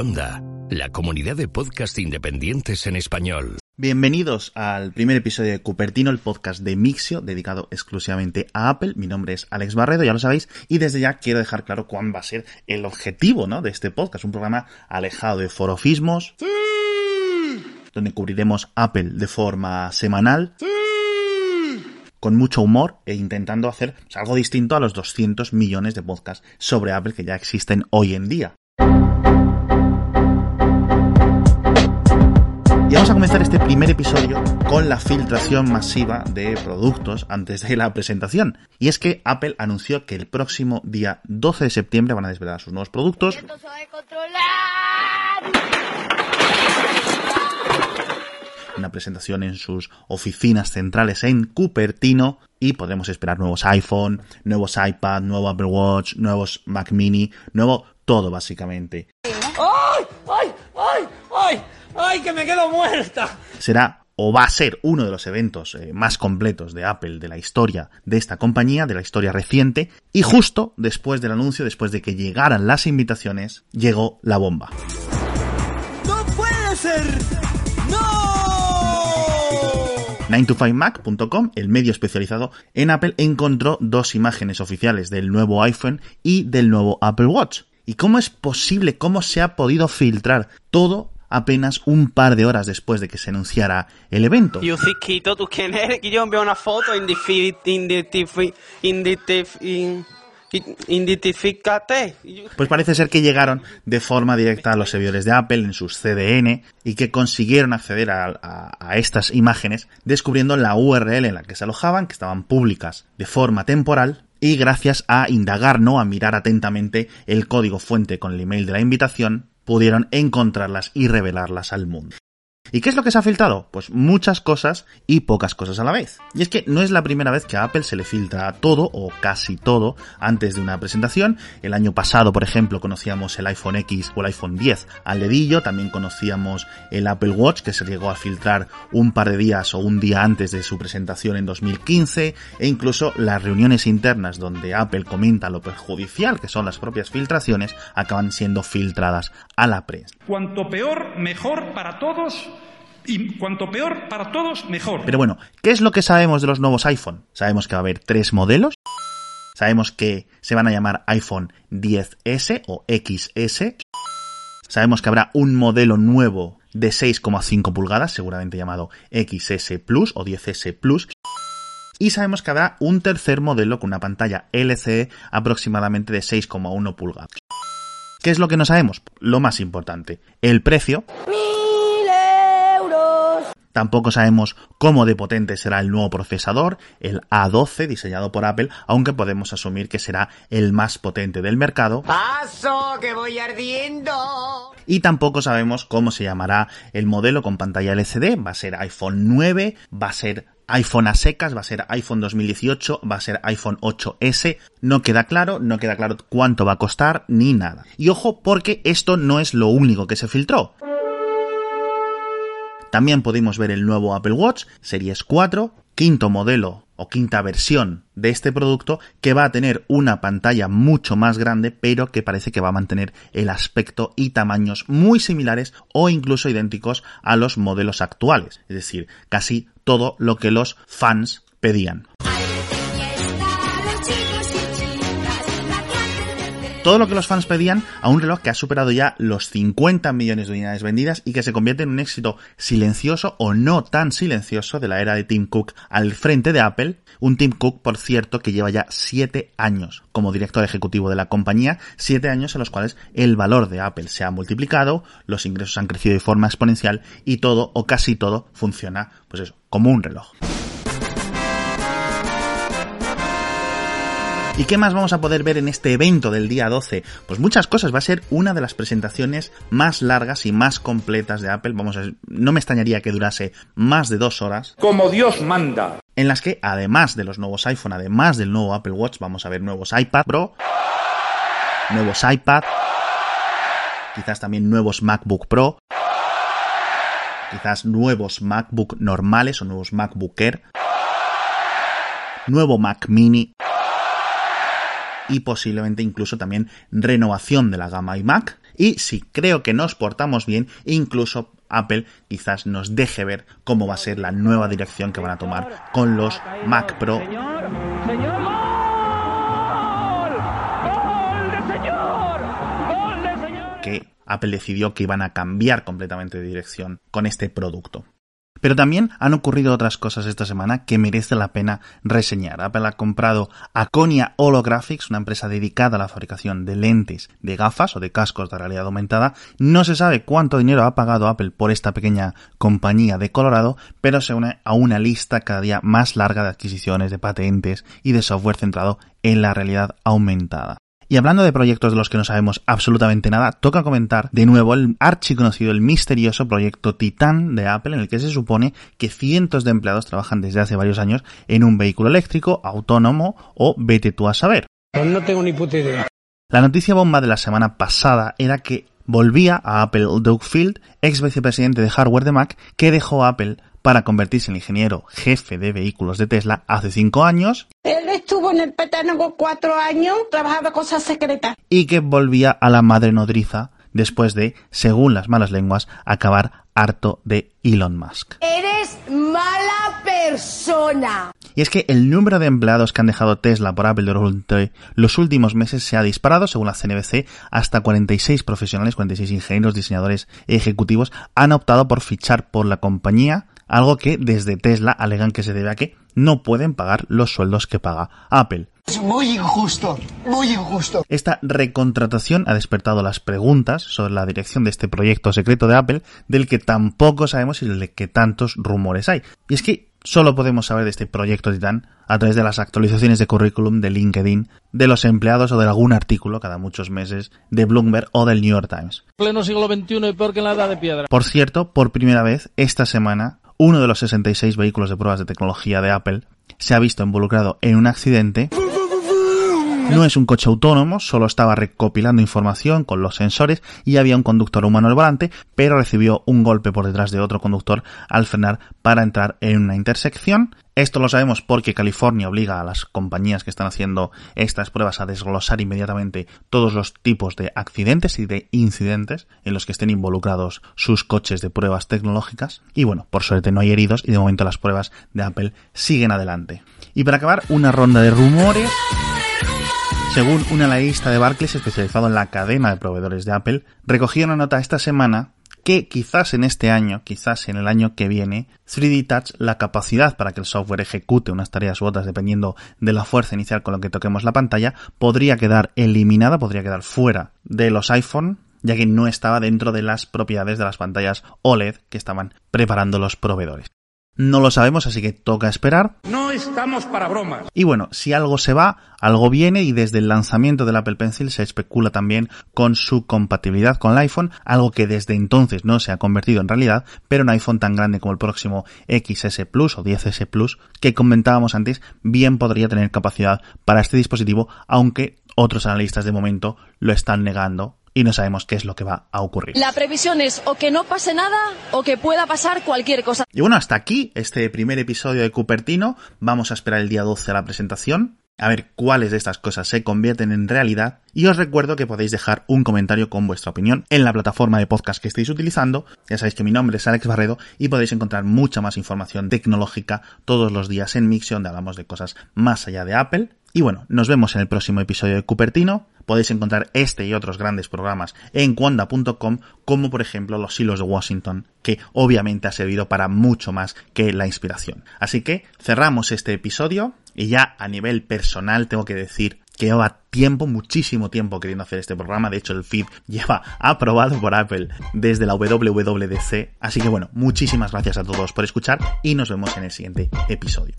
Onda, la comunidad de podcast independientes en español. Bienvenidos al primer episodio de Cupertino, el podcast de Mixio, dedicado exclusivamente a Apple. Mi nombre es Alex Barredo, ya lo sabéis, y desde ya quiero dejar claro cuál va a ser el objetivo ¿no? de este podcast, un programa alejado de forofismos, donde cubriremos Apple de forma semanal. con mucho humor e intentando hacer pues, algo distinto a los 200 millones de podcasts sobre Apple que ya existen hoy en día. Vamos a comenzar este primer episodio con la filtración masiva de productos antes de la presentación. Y es que Apple anunció que el próximo día 12 de septiembre van a desvelar sus nuevos productos. Una presentación en sus oficinas centrales en Cupertino y podremos esperar nuevos iPhone, nuevos iPad, nuevo Apple Watch, nuevos Mac Mini, nuevo todo básicamente. ¡Ay! ¡Ay! ¡Ay! ¡Ay! ¡Ay! ¡Que me quedo muerta! Será o va a ser uno de los eventos eh, más completos de Apple de la historia de esta compañía, de la historia reciente, y justo después del anuncio, después de que llegaran las invitaciones, llegó la bomba. ¡No puede ser! ¡No! 9to5mac.com, el medio especializado en Apple, encontró dos imágenes oficiales del nuevo iPhone y del nuevo Apple Watch. ¿Y cómo es posible, cómo se ha podido filtrar todo apenas un par de horas después de que se anunciara el evento? Quién eres? Yo una foto Pues parece ser que llegaron de forma directa a los servidores de Apple en sus CDN y que consiguieron acceder a, a- a estas imágenes descubriendo la URL en la que se alojaban, que estaban públicas de forma temporal y gracias a indagar, no a mirar atentamente el código fuente con el email de la invitación, pudieron encontrarlas y revelarlas al mundo. ¿Y qué es lo que se ha filtrado? Pues muchas cosas y pocas cosas a la vez. Y es que no es la primera vez que a Apple se le filtra todo o casi todo antes de una presentación. El año pasado, por ejemplo, conocíamos el iPhone X o el iPhone 10 al dedillo. También conocíamos el Apple Watch que se llegó a filtrar un par de días o un día antes de su presentación en 2015. E incluso las reuniones internas donde Apple comenta lo perjudicial que son las propias filtraciones acaban siendo filtradas a la prensa. Cuanto peor, mejor para todos. Y cuanto peor para todos, mejor. Pero bueno, ¿qué es lo que sabemos de los nuevos iPhone? Sabemos que va a haber tres modelos. Sabemos que se van a llamar iPhone 10S o XS. Sabemos que habrá un modelo nuevo de 6,5 pulgadas, seguramente llamado XS Plus o 10S Plus. Y sabemos que habrá un tercer modelo con una pantalla LCD aproximadamente de 6,1 pulgadas. ¿Qué es lo que no sabemos? Lo más importante, el precio. Tampoco sabemos cómo de potente será el nuevo procesador, el A12 diseñado por Apple, aunque podemos asumir que será el más potente del mercado. ¡Paso, que voy ardiendo! Y tampoco sabemos cómo se llamará el modelo con pantalla LCD. Va a ser iPhone 9, va a ser iPhone a secas, va a ser iPhone 2018, va a ser iPhone 8S. No queda claro, no queda claro cuánto va a costar ni nada. Y ojo porque esto no es lo único que se filtró. También pudimos ver el nuevo Apple Watch Series 4, quinto modelo o quinta versión de este producto que va a tener una pantalla mucho más grande pero que parece que va a mantener el aspecto y tamaños muy similares o incluso idénticos a los modelos actuales, es decir, casi todo lo que los fans pedían. Todo lo que los fans pedían a un reloj que ha superado ya los 50 millones de unidades vendidas y que se convierte en un éxito silencioso o no tan silencioso de la era de Tim Cook al frente de Apple. Un Tim Cook, por cierto, que lleva ya 7 años como director ejecutivo de la compañía, 7 años en los cuales el valor de Apple se ha multiplicado, los ingresos han crecido de forma exponencial y todo o casi todo funciona, pues eso, como un reloj. ¿Y qué más vamos a poder ver en este evento del día 12? Pues muchas cosas. Va a ser una de las presentaciones más largas y más completas de Apple. Vamos a, no me extrañaría que durase más de dos horas. Como Dios manda. En las que, además de los nuevos iPhone, además del nuevo Apple Watch, vamos a ver nuevos iPad Pro, nuevos iPad, quizás también nuevos MacBook Pro, quizás nuevos MacBook normales o nuevos MacBook Air, nuevo Mac Mini, y posiblemente incluso también renovación de la gama iMac y si creo que nos portamos bien, incluso Apple quizás nos deje ver cómo va a ser la nueva dirección que van a tomar con los Mac Pro. Señor, señor, gol. Gol del señor. Gol del señor. que Apple decidió que iban a cambiar completamente de dirección con este producto. Pero también han ocurrido otras cosas esta semana que merece la pena reseñar. Apple ha comprado Aconia Holographics, una empresa dedicada a la fabricación de lentes de gafas o de cascos de realidad aumentada. No se sabe cuánto dinero ha pagado Apple por esta pequeña compañía de Colorado, pero se une a una lista cada día más larga de adquisiciones de patentes y de software centrado en la realidad aumentada. Y hablando de proyectos de los que no sabemos absolutamente nada, toca comentar de nuevo el archiconocido, el misterioso proyecto Titan de Apple, en el que se supone que cientos de empleados trabajan desde hace varios años en un vehículo eléctrico, autónomo o vete tú a saber. Pues no tengo ni puta idea. La noticia bomba de la semana pasada era que volvía a Apple Doug Field, ex vicepresidente de hardware de Mac, que dejó Apple para convertirse en ingeniero jefe de vehículos de Tesla hace cinco años Él estuvo en el Pentágono cuatro años, trabajaba cosas secretas. y que volvía a la madre nodriza después de, según las malas lenguas, acabar harto de Elon Musk. Eres mala persona. Y es que el número de empleados que han dejado Tesla por Apple durante los últimos meses se ha disparado, según la CNBC, hasta 46 profesionales, 46 ingenieros, diseñadores ejecutivos han optado por fichar por la compañía, algo que desde Tesla alegan que se debe a que no pueden pagar los sueldos que paga Apple. Es muy injusto, muy injusto. Esta recontratación ha despertado las preguntas sobre la dirección de este proyecto secreto de Apple, del que tampoco sabemos y del que tantos rumores hay. Y es que solo podemos saber de este proyecto Titan a través de las actualizaciones de currículum de LinkedIn, de los empleados o de algún artículo cada muchos meses de Bloomberg o del New York Times. pleno siglo XXI y peor que en la edad de piedra. Por cierto, por primera vez esta semana, uno de los 66 vehículos de pruebas de tecnología de Apple se ha visto involucrado en un accidente. No es un coche autónomo, solo estaba recopilando información con los sensores y había un conductor humano al volante, pero recibió un golpe por detrás de otro conductor al frenar para entrar en una intersección. Esto lo sabemos porque California obliga a las compañías que están haciendo estas pruebas a desglosar inmediatamente todos los tipos de accidentes y de incidentes en los que estén involucrados sus coches de pruebas tecnológicas. Y bueno, por suerte no hay heridos y de momento las pruebas de Apple siguen adelante. Y para acabar, una ronda de rumores. Según un analista de Barclays especializado en la cadena de proveedores de Apple, recogía una nota esta semana que quizás en este año, quizás en el año que viene, 3D Touch, la capacidad para que el software ejecute unas tareas u otras dependiendo de la fuerza inicial con la que toquemos la pantalla, podría quedar eliminada, podría quedar fuera de los iPhone, ya que no estaba dentro de las propiedades de las pantallas OLED que estaban preparando los proveedores. No lo sabemos, así que toca esperar. No estamos para bromas. Y bueno, si algo se va, algo viene y desde el lanzamiento del Apple Pencil se especula también con su compatibilidad con el iPhone, algo que desde entonces no se ha convertido en realidad, pero un iPhone tan grande como el próximo XS Plus o 10S Plus que comentábamos antes, bien podría tener capacidad para este dispositivo, aunque otros analistas de momento lo están negando y no sabemos qué es lo que va a ocurrir. La previsión es o que no pase nada o que pueda pasar cualquier cosa. Y bueno, hasta aquí este primer episodio de Cupertino. Vamos a esperar el día 12 a la presentación. A ver cuáles de estas cosas se convierten en realidad. Y os recuerdo que podéis dejar un comentario con vuestra opinión en la plataforma de podcast que estéis utilizando. Ya sabéis que mi nombre es Alex Barredo y podéis encontrar mucha más información tecnológica todos los días en Mixio, donde hablamos de cosas más allá de Apple. Y bueno, nos vemos en el próximo episodio de Cupertino. Podéis encontrar este y otros grandes programas en Quanda.com, como por ejemplo los hilos de Washington, que obviamente ha servido para mucho más que la inspiración. Así que cerramos este episodio y ya a nivel personal tengo que decir que lleva tiempo, muchísimo tiempo queriendo hacer este programa. De hecho, el feed lleva aprobado por Apple desde la WWDC. Así que bueno, muchísimas gracias a todos por escuchar y nos vemos en el siguiente episodio.